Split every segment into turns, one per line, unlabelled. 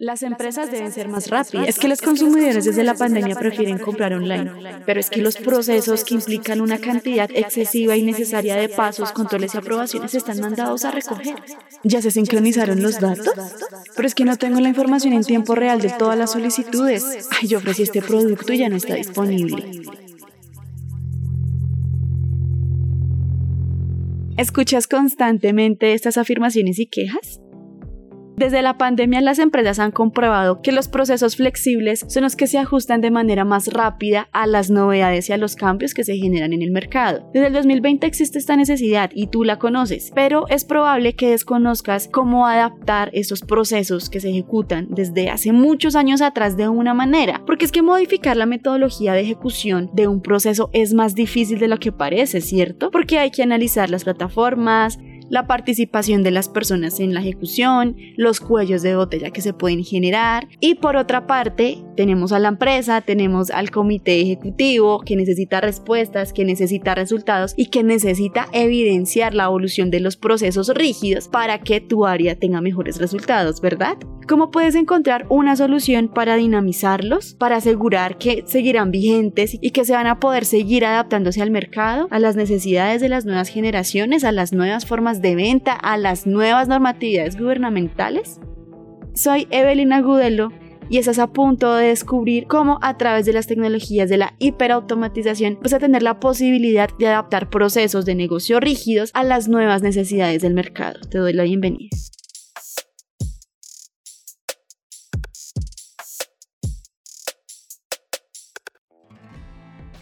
Las empresas deben ser más rápidas. Es que los consumidores desde la pandemia prefieren comprar online, pero es que los procesos que implican una cantidad excesiva y necesaria de pasos, controles y aprobaciones están mandados a recoger.
¿Ya se sincronizaron los datos? Pero es que no tengo la información en tiempo real de todas las solicitudes. Ay, yo ofrecí este producto y ya no está disponible.
¿Escuchas constantemente estas afirmaciones y quejas? Desde la pandemia las empresas han comprobado que los procesos flexibles son los que se ajustan de manera más rápida a las novedades y a los cambios que se generan en el mercado. Desde el 2020 existe esta necesidad y tú la conoces, pero es probable que desconozcas cómo adaptar esos procesos que se ejecutan desde hace muchos años atrás de una manera, porque es que modificar la metodología de ejecución de un proceso es más difícil de lo que parece, ¿cierto? Porque hay que analizar las plataformas, la participación de las personas en la ejecución, los cuellos de botella que se pueden generar y por otra parte tenemos a la empresa, tenemos al comité ejecutivo que necesita respuestas, que necesita resultados y que necesita evidenciar la evolución de los procesos rígidos para que tu área tenga mejores resultados, ¿verdad? ¿Cómo puedes encontrar una solución para dinamizarlos, para asegurar que seguirán vigentes y que se van a poder seguir adaptándose al mercado, a las necesidades de las nuevas generaciones, a las nuevas formas de venta, a las nuevas normatividades gubernamentales? Soy Evelyn Agudelo y estás a punto de descubrir cómo a través de las tecnologías de la hiperautomatización vas a tener la posibilidad de adaptar procesos de negocio rígidos a las nuevas necesidades del mercado. Te doy la bienvenida.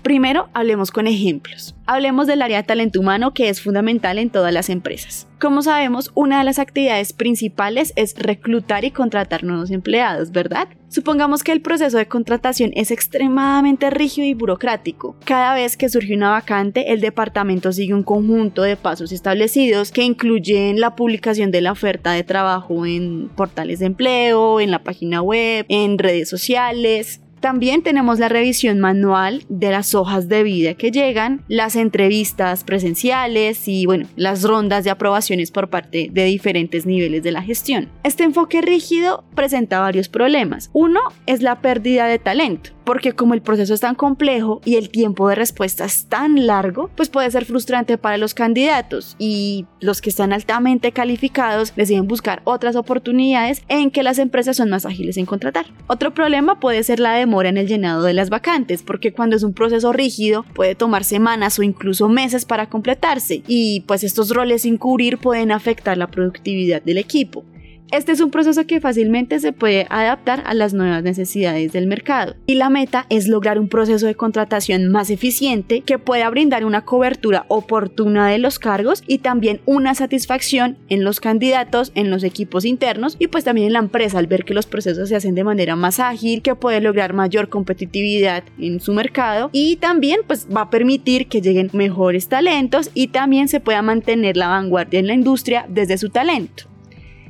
Primero, hablemos con ejemplos. Hablemos del área de talento humano que es fundamental en todas las empresas. Como sabemos, una de las actividades principales es reclutar y contratar nuevos empleados, ¿verdad? Supongamos que el proceso de contratación es extremadamente rígido y burocrático. Cada vez que surge una vacante, el departamento sigue un conjunto de pasos establecidos que incluyen la publicación de la oferta de trabajo en portales de empleo, en la página web, en redes sociales, también tenemos la revisión manual de las hojas de vida que llegan, las entrevistas presenciales y bueno, las rondas de aprobaciones por parte de diferentes niveles de la gestión. Este enfoque rígido presenta varios problemas. Uno es la pérdida de talento porque como el proceso es tan complejo y el tiempo de respuesta es tan largo, pues puede ser frustrante para los candidatos y los que están altamente calificados deciden buscar otras oportunidades en que las empresas son más ágiles en contratar. Otro problema puede ser la demora en el llenado de las vacantes, porque cuando es un proceso rígido puede tomar semanas o incluso meses para completarse y pues estos roles sin cubrir pueden afectar la productividad del equipo. Este es un proceso que fácilmente se puede adaptar a las nuevas necesidades del mercado y la meta es lograr un proceso de contratación más eficiente que pueda brindar una cobertura oportuna de los cargos y también una satisfacción en los candidatos, en los equipos internos y pues también en la empresa al ver que los procesos se hacen de manera más ágil, que puede lograr mayor competitividad en su mercado y también pues va a permitir que lleguen mejores talentos y también se pueda mantener la vanguardia en la industria desde su talento.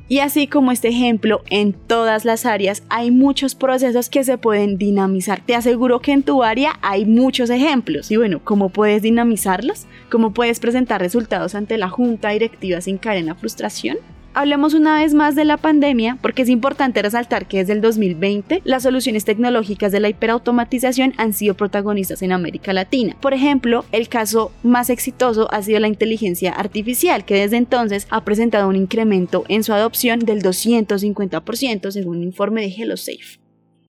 Y así como este ejemplo, en todas las áreas hay muchos procesos que se pueden dinamizar. Te aseguro que en tu área hay muchos ejemplos. Y bueno, ¿cómo puedes dinamizarlos? ¿Cómo puedes presentar resultados ante la junta directiva sin caer en la frustración? Hablemos una vez más de la pandemia porque es importante resaltar que desde el 2020 las soluciones tecnológicas de la hiperautomatización han sido protagonistas en América Latina. Por ejemplo, el caso más exitoso ha sido la inteligencia artificial, que desde entonces ha presentado un incremento en su adopción del 250% según un informe de HelloSafe.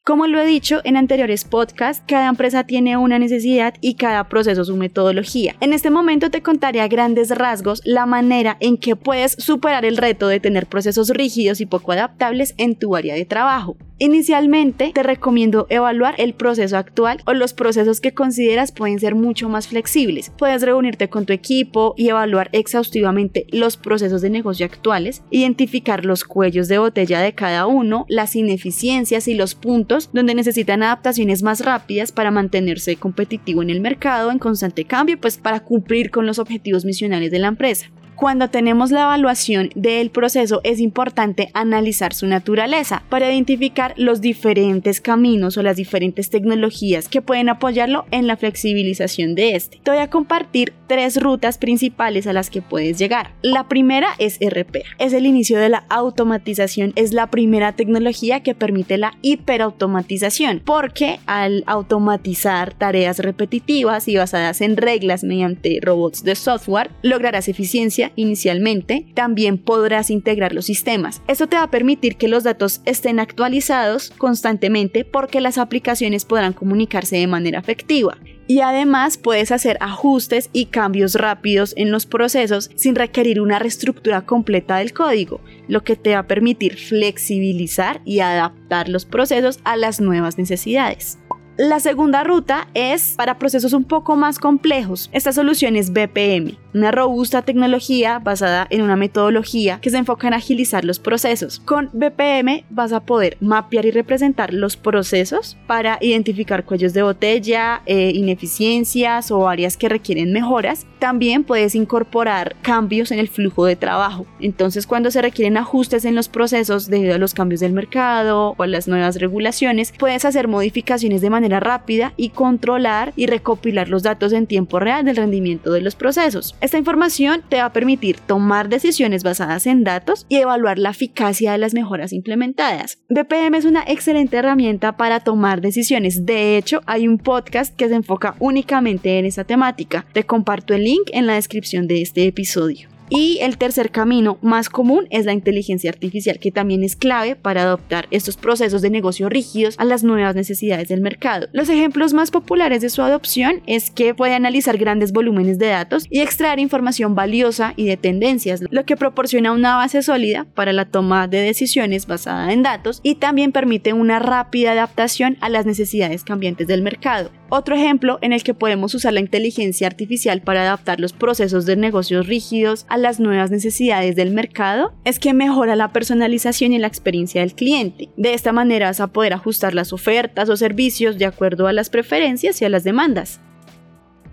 Como lo he dicho en anteriores podcasts, cada empresa tiene una necesidad y cada proceso su metodología. En este momento te contaré a grandes rasgos la manera en que puedes superar el reto de tener procesos rígidos y poco adaptables en tu área de trabajo. Inicialmente te recomiendo evaluar el proceso actual o los procesos que consideras pueden ser mucho más flexibles. Puedes reunirte con tu equipo y evaluar exhaustivamente los procesos de negocio actuales, identificar los cuellos de botella de cada uno, las ineficiencias y los puntos donde necesitan adaptaciones más rápidas para mantenerse competitivo en el mercado en constante cambio, pues para cumplir con los objetivos misionales de la empresa. Cuando tenemos la evaluación del proceso es importante analizar su naturaleza para identificar los diferentes caminos o las diferentes tecnologías que pueden apoyarlo en la flexibilización de este. Te voy a compartir tres rutas principales a las que puedes llegar. La primera es RPA, es el inicio de la automatización, es la primera tecnología que permite la hiperautomatización, porque al automatizar tareas repetitivas y basadas en reglas mediante robots de software, lograrás eficiencia inicialmente, también podrás integrar los sistemas. Esto te va a permitir que los datos estén actualizados constantemente porque las aplicaciones podrán comunicarse de manera efectiva y además puedes hacer ajustes y cambios rápidos en los procesos sin requerir una reestructura completa del código, lo que te va a permitir flexibilizar y adaptar los procesos a las nuevas necesidades. La segunda ruta es para procesos un poco más complejos. Esta solución es BPM, una robusta tecnología basada en una metodología que se enfoca en agilizar los procesos. Con BPM vas a poder mapear y representar los procesos para identificar cuellos de botella, eh, ineficiencias o áreas que requieren mejoras. También puedes incorporar cambios en el flujo de trabajo. Entonces cuando se requieren ajustes en los procesos debido a los cambios del mercado o a las nuevas regulaciones, puedes hacer modificaciones de manera rápida y controlar y recopilar los datos en tiempo real del rendimiento de los procesos. Esta información te va a permitir tomar decisiones basadas en datos y evaluar la eficacia de las mejoras implementadas. BPM es una excelente herramienta para tomar decisiones. De hecho, hay un podcast que se enfoca únicamente en esa temática. Te comparto el link en la descripción de este episodio. Y el tercer camino más común es la inteligencia artificial, que también es clave para adoptar estos procesos de negocio rígidos a las nuevas necesidades del mercado. Los ejemplos más populares de su adopción es que puede analizar grandes volúmenes de datos y extraer información valiosa y de tendencias, lo que proporciona una base sólida para la toma de decisiones basada en datos y también permite una rápida adaptación a las necesidades cambiantes del mercado. Otro ejemplo en el que podemos usar la inteligencia artificial para adaptar los procesos de negocios rígidos a las nuevas necesidades del mercado es que mejora la personalización y la experiencia del cliente. De esta manera vas a poder ajustar las ofertas o servicios de acuerdo a las preferencias y a las demandas.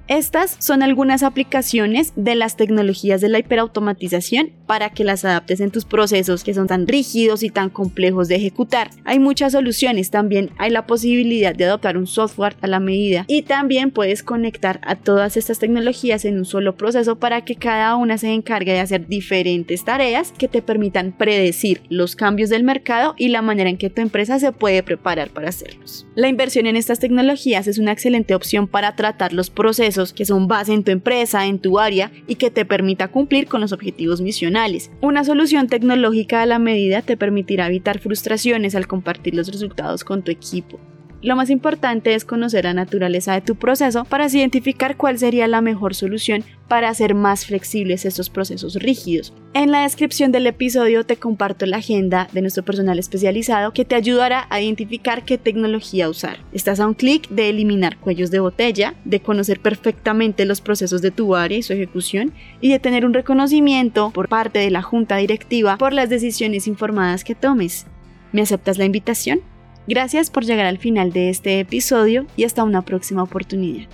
Estas son algunas aplicaciones de las tecnologías de la hiperautomatización para que las adaptes en tus procesos que son tan rígidos y tan complejos de ejecutar. Hay muchas soluciones, también hay la posibilidad de adoptar un software a la medida y también puedes conectar a todas estas tecnologías en un solo proceso para que cada una se encargue de hacer diferentes tareas que te permitan predecir los cambios del mercado y la manera en que tu empresa se puede preparar para hacerlos. La inversión en estas tecnologías es una excelente opción para tratar los que son base en tu empresa, en tu área y que te permita cumplir con los objetivos misionales. Una solución tecnológica a la medida te permitirá evitar frustraciones al compartir los resultados con tu equipo. Lo más importante es conocer la naturaleza de tu proceso para identificar cuál sería la mejor solución para hacer más flexibles estos procesos rígidos. En la descripción del episodio te comparto la agenda de nuestro personal especializado que te ayudará a identificar qué tecnología usar. Estás a un clic de eliminar cuellos de botella, de conocer perfectamente los procesos de tu área y su ejecución y de tener un reconocimiento por parte de la junta directiva por las decisiones informadas que tomes. ¿Me aceptas la invitación? Gracias por llegar al final de este episodio y hasta una próxima oportunidad.